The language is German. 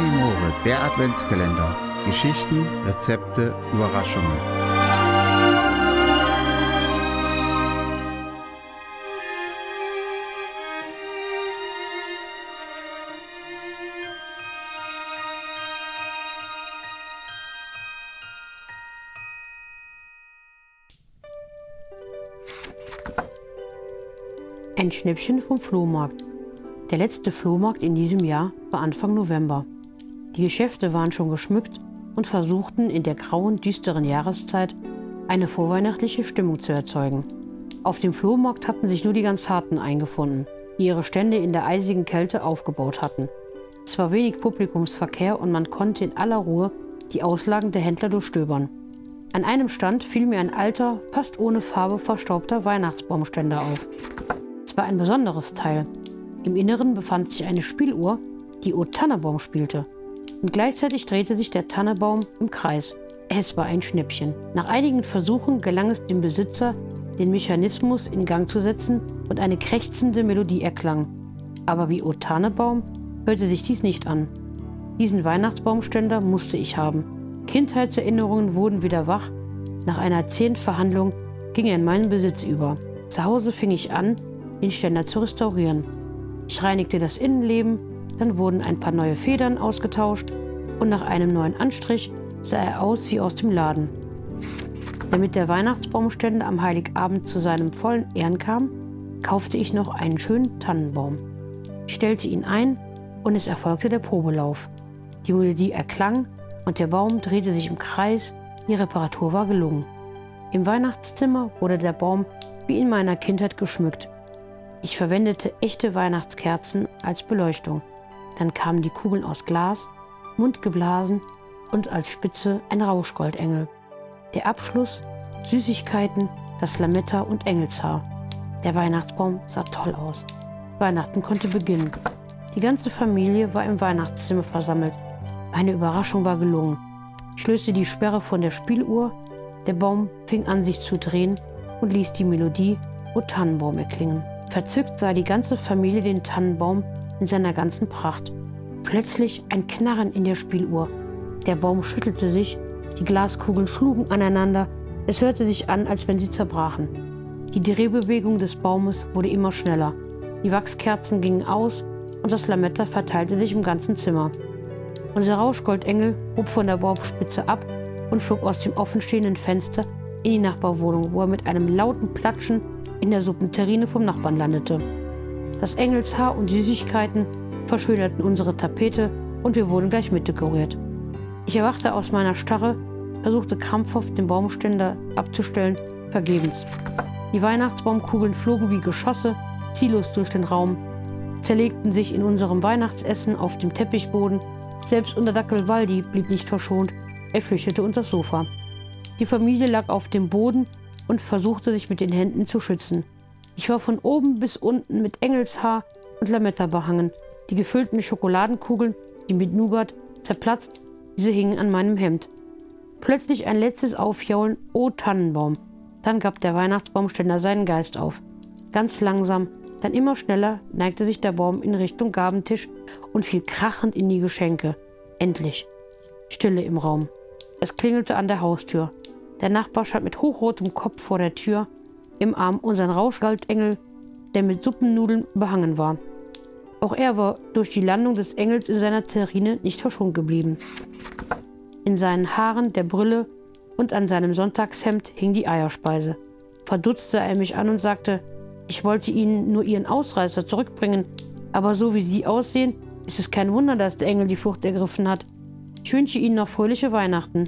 Amore, der Adventskalender. Geschichten, Rezepte, Überraschungen. Ein Schnäppchen vom Flohmarkt. Der letzte Flohmarkt in diesem Jahr war Anfang November. Die Geschäfte waren schon geschmückt und versuchten in der grauen, düsteren Jahreszeit eine vorweihnachtliche Stimmung zu erzeugen. Auf dem Flohmarkt hatten sich nur die ganz Harten eingefunden, die ihre Stände in der eisigen Kälte aufgebaut hatten. Es war wenig Publikumsverkehr und man konnte in aller Ruhe die Auslagen der Händler durchstöbern. An einem Stand fiel mir ein alter, fast ohne Farbe verstaubter Weihnachtsbaumständer auf. Es war ein besonderes Teil, im Inneren befand sich eine Spieluhr, die O Tannebaum spielte. Und gleichzeitig drehte sich der Tannebaum im Kreis. Es war ein Schnäppchen. Nach einigen Versuchen gelang es dem Besitzer, den Mechanismus in Gang zu setzen und eine krächzende Melodie erklang. Aber wie O Tannebaum hörte sich dies nicht an. Diesen Weihnachtsbaumständer musste ich haben. Kindheitserinnerungen wurden wieder wach. Nach einer zehn Verhandlung ging er in meinen Besitz über. Zu Hause fing ich an, den Ständer zu restaurieren. Ich reinigte das Innenleben, dann wurden ein paar neue Federn ausgetauscht und nach einem neuen Anstrich sah er aus wie aus dem Laden. Damit der Weihnachtsbaumständer am Heiligabend zu seinem vollen Ehren kam, kaufte ich noch einen schönen Tannenbaum. Ich stellte ihn ein und es erfolgte der Probelauf. Die Melodie erklang und der Baum drehte sich im Kreis, die Reparatur war gelungen. Im Weihnachtszimmer wurde der Baum wie in meiner Kindheit geschmückt ich verwendete echte Weihnachtskerzen als Beleuchtung. Dann kamen die Kugeln aus Glas, mundgeblasen und als Spitze ein Rauschgoldengel. Der Abschluss Süßigkeiten, das Lametta und Engelshaar. Der Weihnachtsbaum sah toll aus. Weihnachten konnte beginnen. Die ganze Familie war im Weihnachtszimmer versammelt. Meine Überraschung war gelungen. Ich löste die Sperre von der Spieluhr. Der Baum fing an sich zu drehen und ließ die Melodie O Tannenbaum erklingen. Verzückt sah die ganze Familie den Tannenbaum in seiner ganzen Pracht. Plötzlich ein Knarren in der Spieluhr. Der Baum schüttelte sich, die Glaskugeln schlugen aneinander, es hörte sich an, als wenn sie zerbrachen. Die Drehbewegung des Baumes wurde immer schneller. Die Wachskerzen gingen aus und das Lametta verteilte sich im ganzen Zimmer. Unser Rauschgoldengel hob von der Baumspitze ab und flog aus dem offenstehenden Fenster in die Nachbarwohnung, wo er mit einem lauten Platschen in der Suppenterrine vom Nachbarn landete. Das Engelshaar und Süßigkeiten verschönerten unsere Tapete und wir wurden gleich mitdekoriert. Ich erwachte aus meiner Starre, versuchte krampfhaft den Baumständer abzustellen, vergebens. Die Weihnachtsbaumkugeln flogen wie Geschosse ziellos durch den Raum, zerlegten sich in unserem Weihnachtsessen auf dem Teppichboden. Selbst unser Dackel Waldi blieb nicht verschont. Er flüchtete unter das Sofa. Die Familie lag auf dem Boden und versuchte sich mit den Händen zu schützen. Ich war von oben bis unten mit Engelshaar und Lametta behangen. Die gefüllten Schokoladenkugeln, die mit Nougat zerplatzt, diese hingen an meinem Hemd. Plötzlich ein letztes Aufjaulen, oh Tannenbaum. Dann gab der Weihnachtsbaumständer seinen Geist auf. Ganz langsam, dann immer schneller neigte sich der Baum in Richtung Gabentisch und fiel krachend in die Geschenke. Endlich. Stille im Raum. Es klingelte an der Haustür. Der Nachbar stand mit hochrotem Kopf vor der Tür, im Arm unseren Rauschgoldengel, der mit Suppennudeln behangen war. Auch er war durch die Landung des Engels in seiner Terrine nicht verschont geblieben. In seinen Haaren, der Brille und an seinem Sonntagshemd hing die Eierspeise. Verdutzt sah er mich an und sagte, ich wollte Ihnen nur Ihren Ausreißer zurückbringen, aber so wie Sie aussehen, ist es kein Wunder, dass der Engel die Flucht ergriffen hat. Ich wünsche Ihnen noch fröhliche Weihnachten.